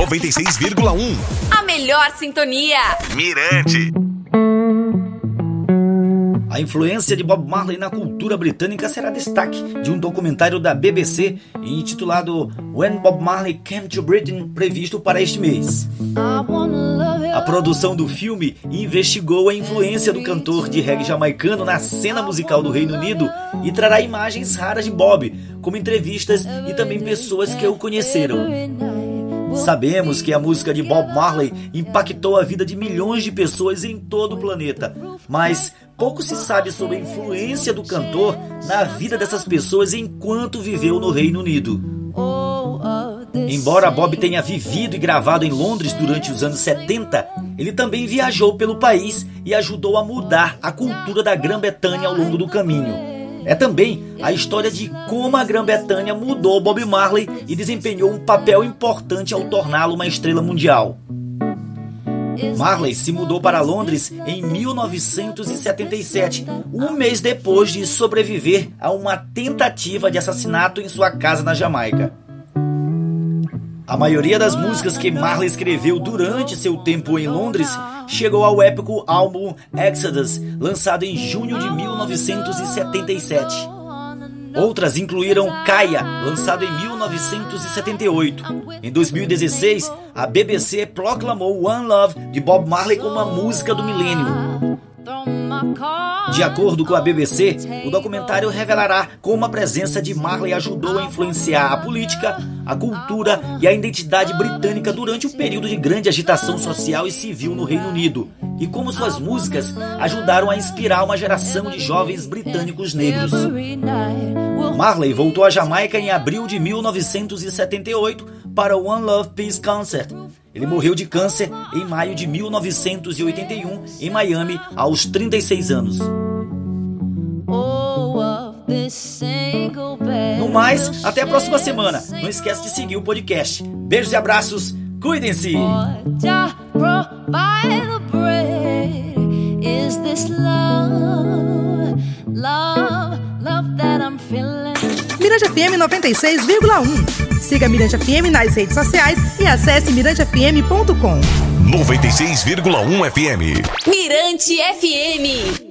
96,1. A melhor sintonia. Mirante. A influência de Bob Marley na cultura britânica será destaque de um documentário da BBC intitulado When Bob Marley Came to Britain, previsto para este mês. A produção do filme investigou a influência do cantor de reggae jamaicano na cena musical do Reino Unido e trará imagens raras de Bob, como entrevistas e também pessoas que o conheceram. Sabemos que a música de Bob Marley impactou a vida de milhões de pessoas em todo o planeta, mas pouco se sabe sobre a influência do cantor na vida dessas pessoas enquanto viveu no Reino Unido. Embora Bob tenha vivido e gravado em Londres durante os anos 70, ele também viajou pelo país e ajudou a mudar a cultura da Grã-Bretanha ao longo do caminho. É também a história de como a Grã-Bretanha mudou Bob Marley e desempenhou um papel importante ao torná-lo uma estrela mundial. Marley se mudou para Londres em 1977, um mês depois de sobreviver a uma tentativa de assassinato em sua casa na Jamaica. A maioria das músicas que Marley escreveu durante seu tempo em Londres chegou ao épico álbum Exodus, lançado em junho de 1977. Outras incluíram Kaya, lançado em 1978. Em 2016, a BBC proclamou One Love de Bob Marley como a música do milênio. De acordo com a BBC, o documentário revelará como a presença de Marley ajudou a influenciar a política, a cultura e a identidade britânica durante o período de grande agitação social e civil no Reino Unido, e como suas músicas ajudaram a inspirar uma geração de jovens britânicos negros. Marley voltou à Jamaica em abril de 1978 para o One Love Peace Concert. Ele morreu de câncer em maio de 1981 em Miami, aos 36 anos. Mais, até a próxima semana. Não esquece de seguir o podcast. Beijos e abraços. Cuidem-se. Mirante FM 96,1. Siga Mirante FM nas redes sociais e acesse mirantefm.com. 96,1 FM. Mirante FM.